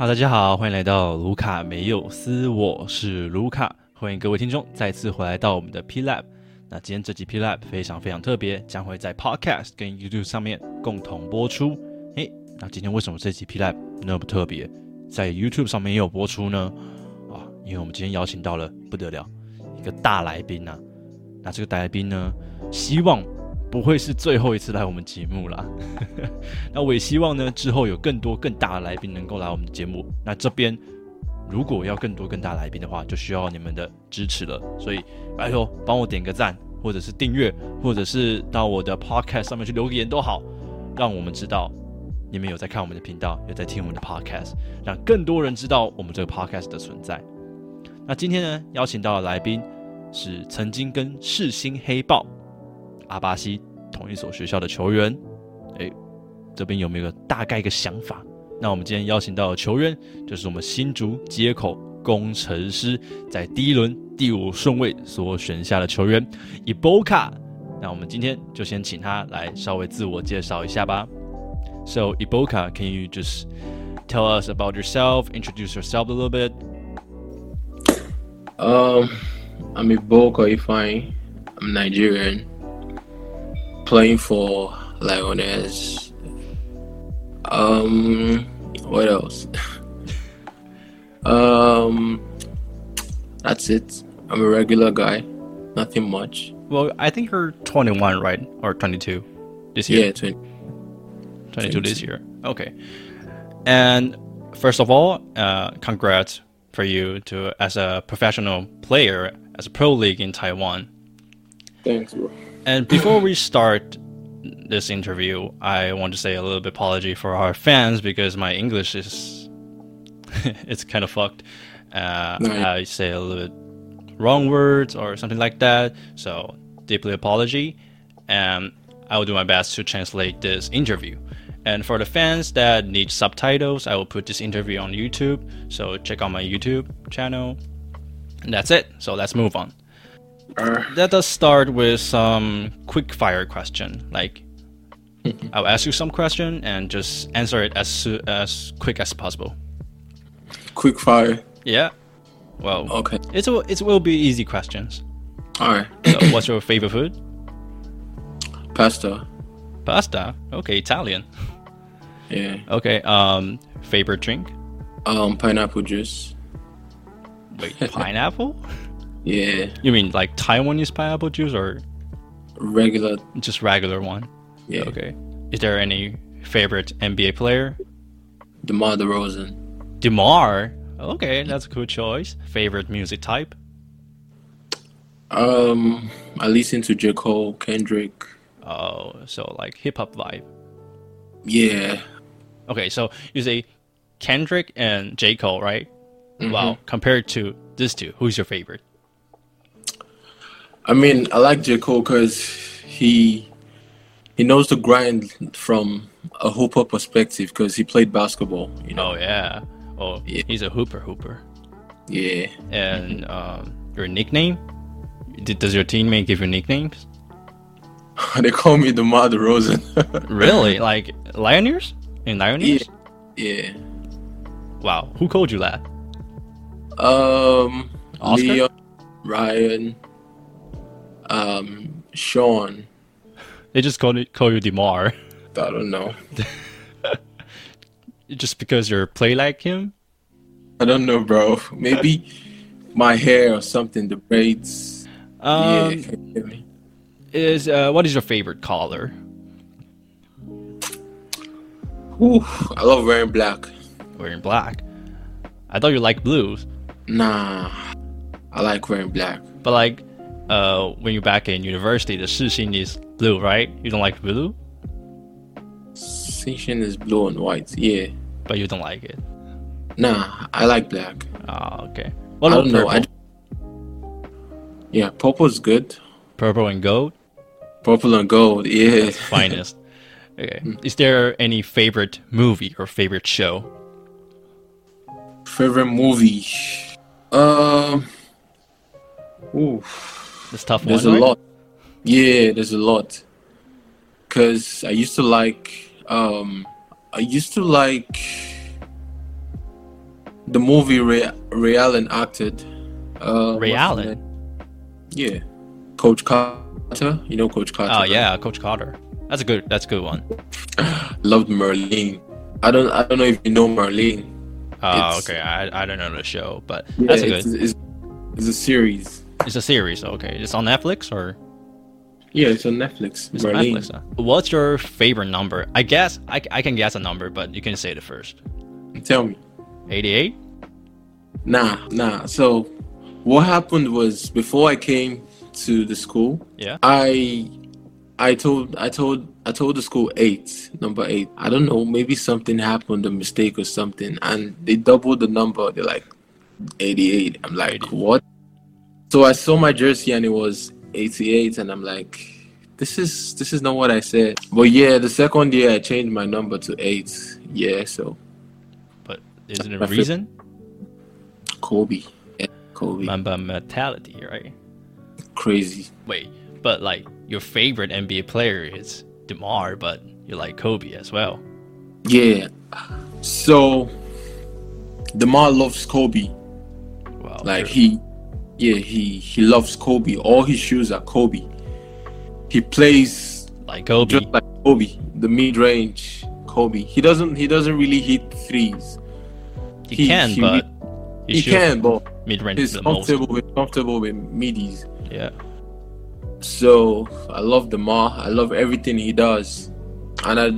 哈，大家好，欢迎来到卢卡没有斯，我是卢卡，欢迎各位听众再次回来到我们的 P Lab。那今天这集 P Lab 非常非常特别，将会在 Podcast 跟 YouTube 上面共同播出。诶，那今天为什么这集 P Lab 那么特别，在 YouTube 上面也有播出呢？啊，因为我们今天邀请到了不得了一个大来宾呐。那这个大来宾呢，希望。不会是最后一次来我们节目啦。那我也希望呢，之后有更多更大的来宾能够来我们的节目。那这边如果要更多更大来宾的话，就需要你们的支持了。所以拜托帮我点个赞，或者是订阅，或者是到我的 Podcast 上面去留个言都好，让我们知道你们有在看我们的频道，有在听我们的 Podcast，让更多人知道我们这个 Podcast 的存在。那今天呢，邀请到的来宾是曾经跟世新黑豹。阿巴西同一所学校的球员，哎，这边有没有个大概一个想法？那我们今天邀请到的球员就是我们新竹接口工程师在第一轮第五顺位所选下的球员伊波卡。那我们今天就先请他来稍微自我介绍一下吧。So Iboka, can you just tell us about yourself? Introduce yourself a little bit. Um, I'm Iboka Ifai. I'm Nigerian. Playing for Lioneers. Um, what else? um, that's it. I'm a regular guy. Nothing much. Well, I think you're 21, right? Or 22 this year? Yeah, 20. 22 this year. Okay. And first of all, uh, congrats for you to as a professional player as a pro league in Taiwan. Thanks, bro. And before we start this interview, I want to say a little bit apology for our fans because my English is it's kind of fucked. Uh, I say a little bit wrong words or something like that. So deeply apology, and I will do my best to translate this interview. And for the fans that need subtitles, I will put this interview on YouTube. So check out my YouTube channel. And that's it. So let's move on. Uh, Let us start with some quick fire question. Like, I'll ask you some question and just answer it as as quick as possible. Quick fire. Yeah. Well. Okay. It's a, it will be easy questions. All right. so, what's your favorite food? Pasta. Pasta. Okay, Italian. Yeah. Okay. Um, favorite drink? Um, pineapple juice. Wait, pineapple? Yeah. You mean like Taiwanese pineapple juice or regular? Just regular one. Yeah. Okay. Is there any favorite NBA player? DeMar DeRozan. DeMar. Okay, that's a cool choice. Favorite music type? Um, I listen to J Cole, Kendrick. Oh, so like hip hop vibe. Yeah. Okay, so you say Kendrick and J Cole, right? Mm-hmm. Wow. Compared to these two, who's your favorite? I mean, I like J Cole because he he knows the grind from a hooper perspective because he played basketball. You know? Oh yeah. Oh, yeah. he's a hooper hooper. Yeah. And um, your nickname? Does your teammate give you nicknames? they call me DeMar DeRozan. really? Like Lioneers? In Lioneers? Yeah. yeah. Wow. Who called you that? Um, Oscar? Leon, Ryan, um, Sean. They just call, it, call you Demar. I don't know. just because you're play like him? I don't know, bro. Maybe my hair or something, the braids. Um, yeah, is uh, what is your favorite color? Ooh, I love wearing black. Wearing black. I thought you liked blues. Nah, I like wearing black. But like, uh, when you're back in university, the Shih Hsin is blue, right? You don't like blue? Shih Hsin is blue and white, yeah. But you don't like it? Nah, I like black. Oh, okay. What I don't know. I... Yeah, purple is good. Purple and gold? Purple and gold, yeah. finest. Okay. Is there any favorite movie or favorite show? Favorite movie? Um. Ooh. It's tough There's one, a right? lot. Yeah, there's a lot. Cause I used to like. Um. I used to like. the movie Ray, Ray Allen acted. Uh, Ray Allen. Yeah, Coach Carter. You know Coach Carter. Oh right? yeah, Coach Carter. That's a good. That's a good one. Loved Merlin. I don't. I don't know if you know Merlin. Oh, It's- okay. I, I don't know the show, but Yeah, that's a it's, good. it's, it's a series. It's a series. Okay, it's on Netflix or Yeah, it's on Netflix. it's on Netflix. huh? What's your favorite number? I guess I, I can guess a number, but you can say it first. Tell me. 88. Nah, nah. So, what happened was before I came to the school, Yeah. I, I told, I told, I told the school eight, number eight. I don't know, maybe something happened, a mistake or something, and they doubled the number. They're like, eighty-eight. I'm like, 80. what? So I saw my jersey and it was eighty-eight, and I'm like, this is this is not what I said. But yeah, the second year I changed my number to eight. Yeah, so But isn't it a reason? Kobe, yeah, Kobe, Mamba mentality, right? crazy. Wait, but like your favorite NBA player is Demar, but you like Kobe as well. Yeah. So Demar loves Kobe. Wow. Like true. he yeah, he he loves Kobe. All his shoes are Kobe. He plays like Kobe. just like Kobe, the mid range Kobe. He doesn't he doesn't really hit threes. he, he- can, he- but He can, but mid range he's the most. comfortable with comfortable with middies. Yeah. So I love Demar. I love everything he does, and I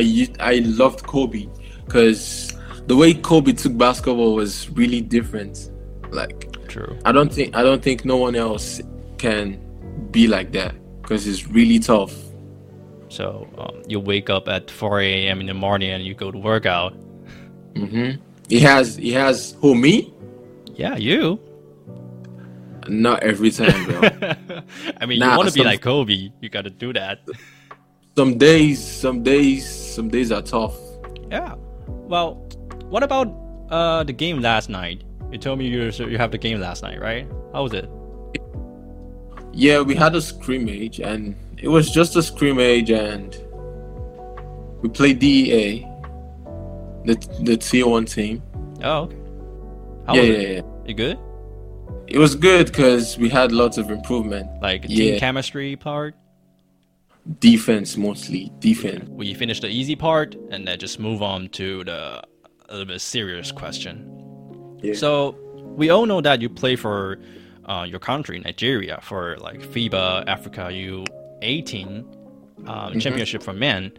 I I loved Kobe because the way Kobe took basketball was really different. Like True. I don't think I don't think no one else can be like that because it's really tough. So um, you wake up at 4 a.m. in the morning and you go to work out. hmm He has he has who me? Yeah, you. Not every time, bro. I mean, Nah, you want to be like Kobe, you got to do that. some days, some days, some days are tough. Yeah. Well, what about uh the game last night? You told me you you have the game last night, right? How was it? Yeah, we had a scrimmage, and it was just a scrimmage, and we played DEA, the the tier one team. Oh, okay. How yeah, was yeah, it? yeah. You good? It was good because we had lots of improvement. Like team Yeah. chemistry part. Defense mostly, defense. We finish the easy part and then just move on to the a little bit serious question. Yeah. So we all know that you play for uh, your country, Nigeria, for like FIBA Africa U18 um, Mm-hmm. championship for men.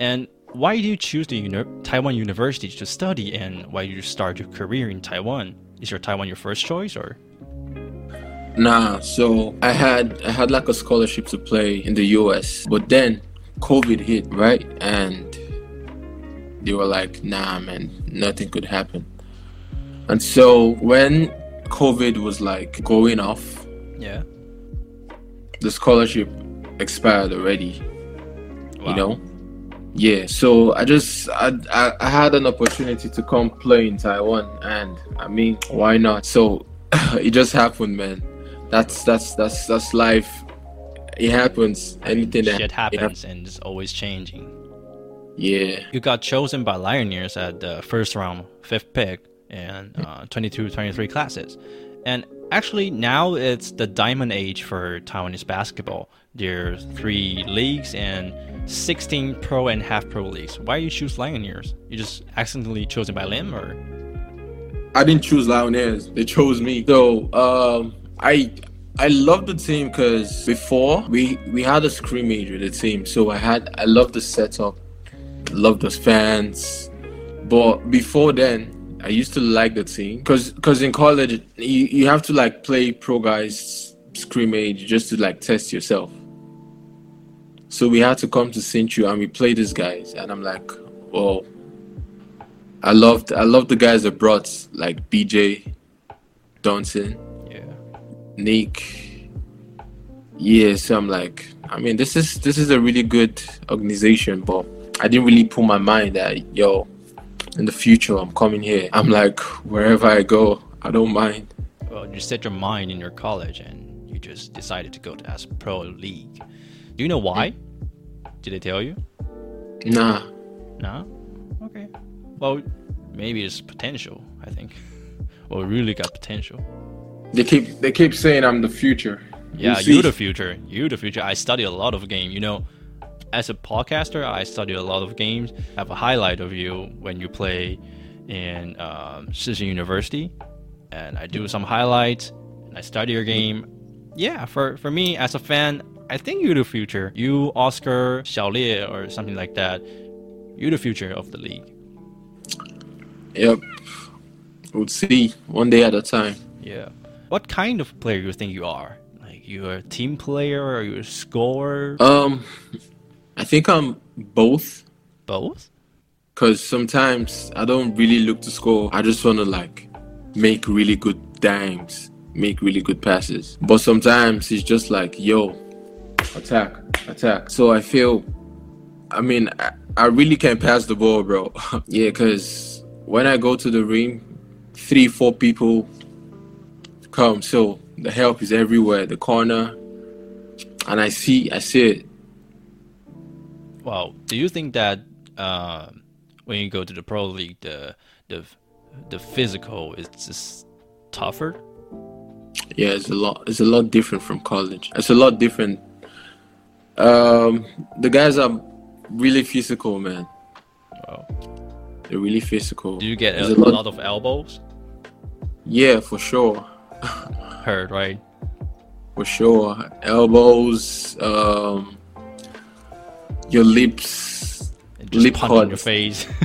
And why do you choose the uni- Taiwan University to study, and why you start your career in Taiwan? Is your Taiwan your first choice, or Nah, so I had I had like a scholarship to play in the US, but then COVID hit, right? And they were like, "Nah, man, nothing could happen." And so when COVID was like going off, yeah? the scholarship expired already. Wow. You know, yeah. So I just I, I I had an opportunity to come play in Taiwan, and I mean, why not? So it just happened, man. That's that's that's that's life. It happens. Anything that shit it hap- happens and it's always changing. yeah. You got chosen by Lioneers at the first round, fifth pick, in uh, 22 23 classes. And actually, now it's the diamond age for Taiwanese basketball. There's three leagues and 16 pro and half pro leagues. Why you choose Lioneers? You just accidentally chosen by Lim, or I didn't choose Lioneers. They chose me. So um, I I love the team because before we we had a scrimmage with the team. So I had I love the setup, love those fans. But before then, I used to like the team because because in college you, you have to like play pro guys scrimmage just to like test yourself. So we had to come to Hsinchu and we play these guys, and I'm like, well, I loved I loved the guys that brought like BJ, Johnson, yeah, Nick. Yeah, so I'm like, I mean, this is this is a really good organization, but I didn't really put my mind that yo, in the future I'm coming here. I'm like, wherever I go, I don't mind. well, you set your mind in your college and you just decided to go to as pro league. Do you know why? Hmm? Did they tell you? Nah, Nah? Okay. Well, maybe it's potential, I think. or really got potential? They keep they keep saying I'm the future. Yeah, We'll you see. the future. You the future. I study a lot of game. You know, as a podcaster, I study a lot of games. I have a highlight of you when you play in um, University, and I do some highlights. And I study your game. Yeah, for for me as a fan, I think you're the future. You Oscar Xiaolie or something like that. You're the future of the league. Yep. We'll see one day at a time. Yeah. What kind of player you think you are? Like you're a team player or you're a scorer? Um, think I'm both. Both? Cause sometimes I don't really look to score. I just wanna like make really good dimes, make really good passes. But sometimes it's just like, yo, attack, attack. So I feel, I mean, I, I really can pass the ball, bro. yeah, cause when I go to the ring, three, four people come. So the help is everywhere, the corner, and I see, I see it. Well, do you think that uh, when you go to the pro league, the the the physical is just tougher? Yeah, it's a lot. It's a lot different from college. It's a lot different. Um, the guys are really physical, man. Well, They're really physical. do you get a, a lot of elbows? Yeah, for sure, Hurt, right? for sure. Elbows, um, your lips. Lip in your face.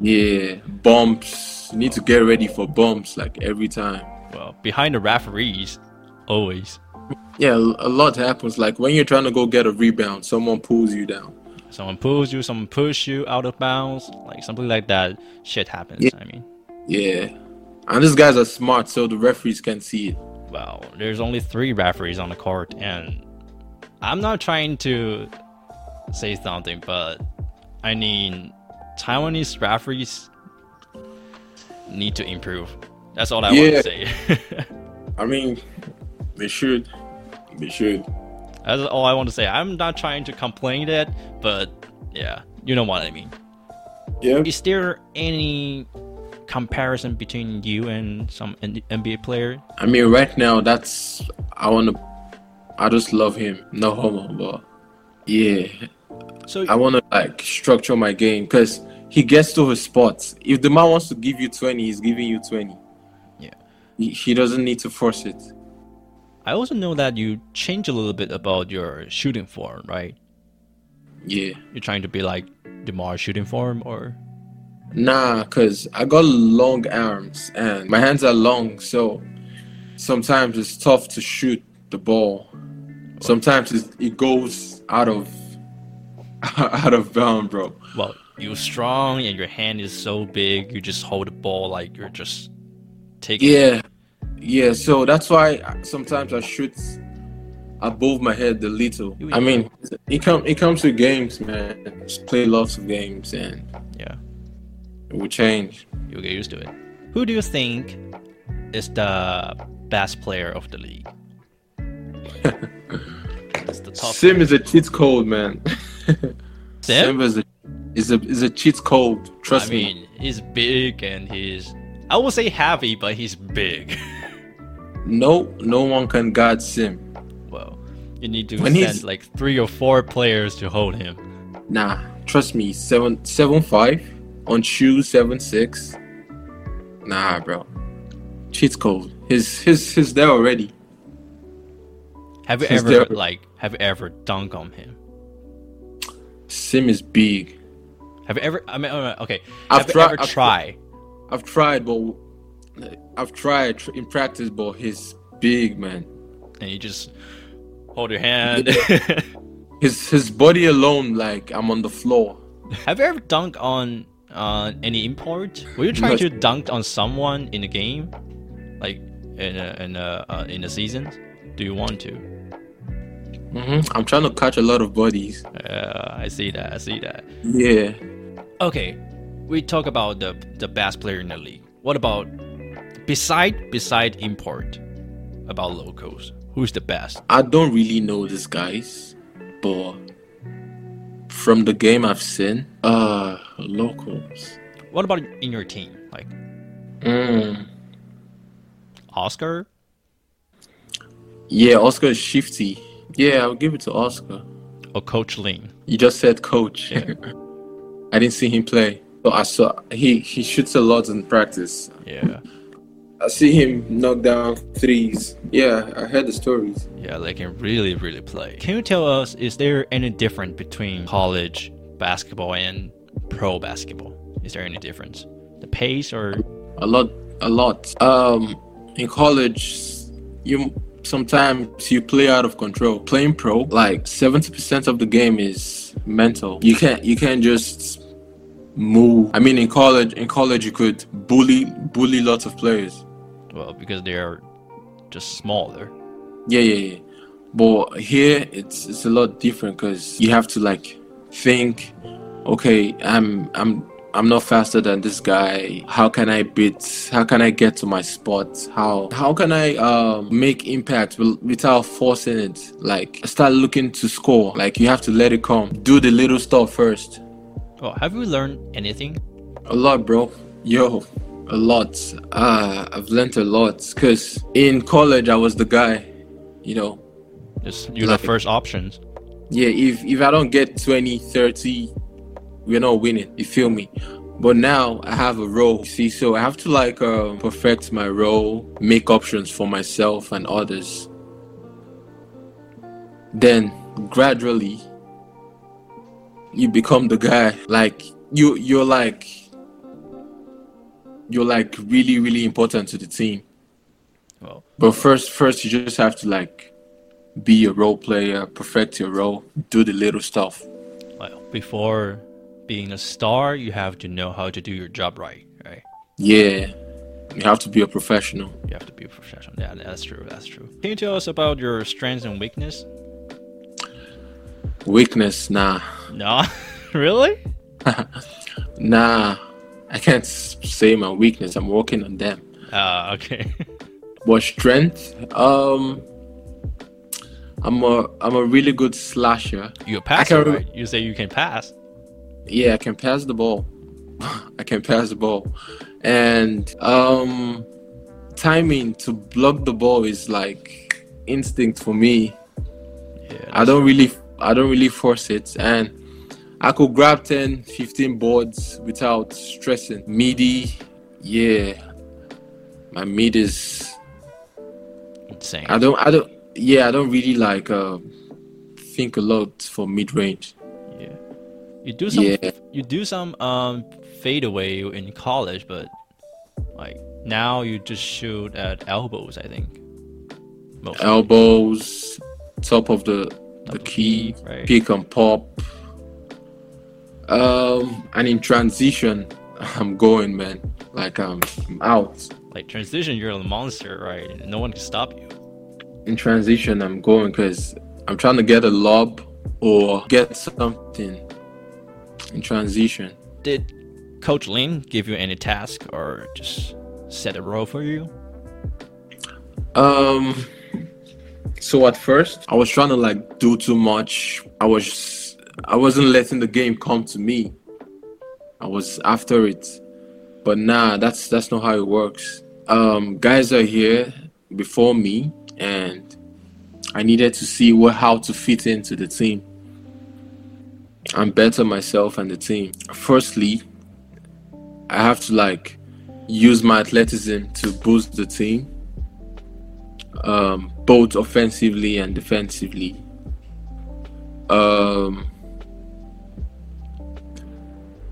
Yeah, bumps. You need to get ready for bumps like every time. well, behind the referees, always. Yeah, a lot happens. Like when you're trying to go get a rebound, someone pulls you down. Someone pulls you, someone push you out of bounds, like something like that. Shit happens. Yeah. I mean, Yeah, and these guys are smart, so the referees can see it. well, there's only three referees on the court, and I'm not trying to say something, but I mean, Taiwanese referees need to improve. That's all I want to say. I mean, they should. They should. That's all I want to say. I'm not trying to complain that, but yeah, you know what I mean. Yeah. Is there any comparison between you and some NBA player? I mean, right now, that's I want to. I just love him. No homo, but yeah, So I want to like structure my game because he gets to his spots. If the man wants to give you twenty, he's giving you twenty. Yeah. He, he doesn't need to force it. I also know that you change a little bit about your shooting form, right? Yeah. You're trying to be like Demar shooting form, or Nah, cause I got long arms and my hands are long, so sometimes it's tough to shoot the ball. Sometimes it's, it goes out of out of bound, bro. well, you're strong and your hand is so big, you just hold the ball like you're just taking. Yeah, yeah. So that's why sometimes I shoot above my head a little. I mean, it come it comes to games, man. Just play lots of games and yeah. it will change. You'll get used to it. Who do you think is the best player of the league? It's the top. Sim is a cheat code, man. Sim? Sim is a is a is a cheat code. Trust I me. mean, he's big and he's. I would say heavy, but he's big. No, no one can guard Sim. well, you need to When send he's- like three or four players to hold him. Nah, trust me. Seven seven five on shoes seven six. Nah, bro. Cheat code. His his his there already. Have you ever like? Have you ever dunk on him? Sim is big. Have you ever? I mean, uh, okay. I've have you tried- ever I've try? I've tried, but I've tried tr- in practice, but he's big, man. And you just hold your hand. His his body alone, like I'm on the floor. have you ever dunked on uh, any import? Were you trying Yes. to dunk on someone in the game, like in a, in a, uh, in the seasons? Do you want to? Hmm I'm trying to catch a lot of bodies. Uh, I see that. I see that. Yeah. Okay, we talk about the the best player in the league. What about beside beside import? About locals, who's the best? I don't really know these guys, but from the game I've seen, uh, locals. What about in your team? Like, Mm. Oscar? Yeah, Oscar is shifty. Yeah, I'll give it to Oscar. Or Coach Lin? You just said coach. I didn't see him play. So I saw he he shoots a lot in practice. Yeah. I see him knock down threes. Yeah, I heard the stories. Yeah, they can really, really play. Can you tell us, is there any difference between college basketball and pro basketball? Is there any difference? The pace or A lot, a lot. Um, in college, you sometimes you play out of control. Playing pro, like seventy percent of the game is mental. You can't you can't just move. I mean, in college, in college you could bully bully lots of players. well, because they are just smaller. Yeah, yeah, yeah. But here it's it's a lot different because you have to like think, okay, I'm I'm I'm not faster than this guy. How can I beat? How can I get to my spot? How how can I um, make impact wi- without forcing it? Like start looking to score. Like you have to let it come. Do the little stuff first. Oh, have you learned anything? A lot, bro. Yo, a lot. Uh, I've learned a lot. Cause in college I was the guy, you know, Just you're Like- the first options. yeah if if i don't get 20 30 we're not winning you feel me? But now i have a role see so i have to like uh, perfect my role make options for myself and others. Then gradually you become the guy like you you're like you're like really really important to the team. Well, but first first you just have to like be a role player perfect your role do the little stuff. Well, before being a star, you have to know how to do your job right, right? yeah you have to be a professional You have to be a professional. Yeah, that's true. That's true. Can you tell us about your strengths and weakness? weakness nah Nah, really? nah i can't say my weakness i'm working on them Ah, okay. but strength um i'm a i'm a really good slasher You're a passer, right? You say you can pass. Yeah i can pass the ball. I can pass the ball. And um timing to block the ball is like instinct for me. Yeah, I don't really I don't really force it. And I could grab 10 15 boards without stressing. Midi yeah. My mid is insane. I don't I don't yeah I don't really like uh, think a lot for mid range. You do some Yeah. you do some um fadeaway in college, but like now you just shoot at elbows, I think. Mostly. elbows top of the the of the key key, right. pick and pop um and in transition I'm going man like I'm, I'm out Like transition, you're a monster, right? No one can stop you. in transition i'm going because i'm trying to get a lob or get something in transition. Did Coach Lin give you any task or just set a role for you? um so at first i was trying to like do too much. I was i wasn't letting the game come to me. I was after it. But nah that's that's not how it works. Um guys are here before me and i needed to see what how to fit into the team and better myself and the team firstly i have to like use my athleticism to boost the team um, both offensively and defensively. Um,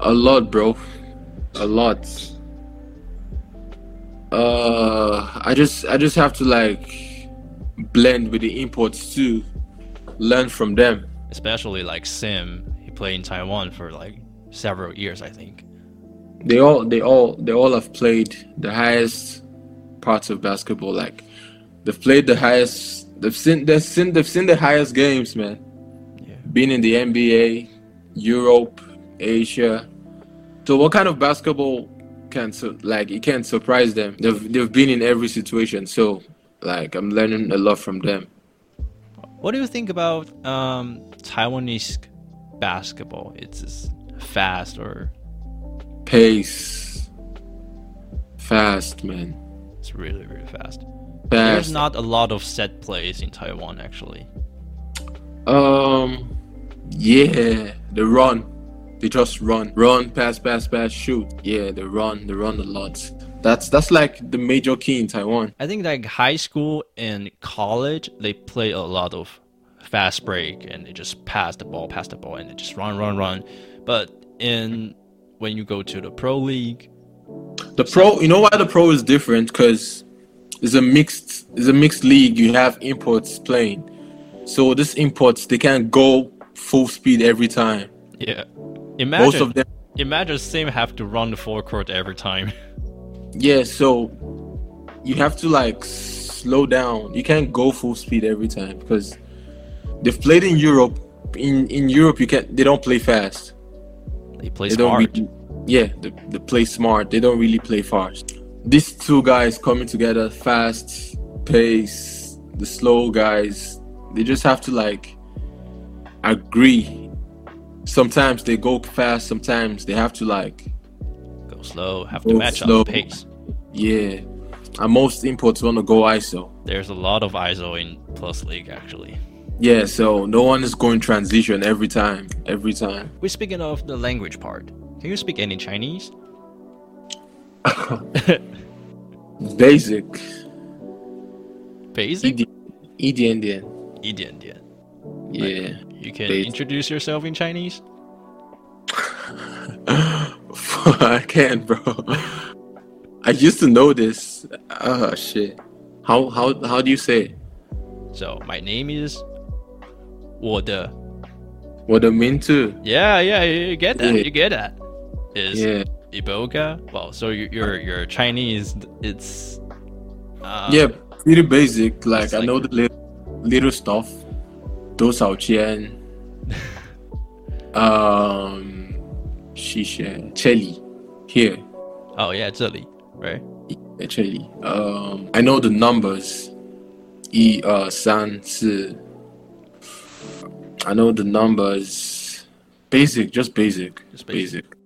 a lot, bro. A lot. Uh, I just, I just have to like blend with the imports too, learn from them. Especially like Sim, played in Taiwan for like several years, I think. They all, they all, they all have played the highest parts of basketball. Like they've played the highest. They've seen, they've seen, they've seen the highest games, man. Yeah. Being in the NBA, Europe, Asia. So what kind of basketball can su- like it can't surprise them? They've they've been in every situation. So like I'm learning a lot from them. What do you think about um, Taiwanese basketball? It's just fast or Pace, fast, man. It's really really fast. There's not a lot of set plays in Taiwan actually. Um, yeah, the run. They just run, run, pass, pass, pass, shoot. Yeah, they run, they run a lot. That's that's like the major key in Taiwan. I think like high school and college they play a lot of fast break and they just pass the ball, pass the ball, and they just run, run, run. But in when you go to the pro league, The pro, you know why the pro is different? Because it's a mixed, it's a mixed league. You have imports playing, so this imports they can't go full speed every time. yeah, imagine Most of them, imagine the same have to run the forecourt every time. yeah. So you have to like slow down. You can't go full speed every time because they've played in Europe. In in Europe, you can they don't play fast. they play They don't smart. really, yeah, they, they play smart. They don't really play fast. These two guys coming together, fast pace, the slow guys, they just have to like agree. Sometimes they go fast. Sometimes they have to like, Go slow, have to Go match slow. up pace. yeah. And most imports want to go ISO. There's a lot of ISO in Plus League actually. Yeah, so no one is going transition every time. Every time. We're speaking of the language part. Can you speak any Chinese? Basic. Basic? EDNDN. EDNDN. Yeah. Like, you can Basic. introduce yourself in Chinese? I can, bro. I used to know this. Oh shit. How how how do you say? It? So my name is 我的我的名字。Yeah, yeah, you get that. You get that. Is yeah. Eboka? Well, so you're Chinese, it's uh, yeah, pretty basic. Like, like I know the little, little stuff. 多少钱? um, 谢谢. Chili here. Oh yeah, Chili, right? Actually, um, I know the numbers. Uh, 一二三四。I know the numbers. Basic, just basic. Just basic. basic.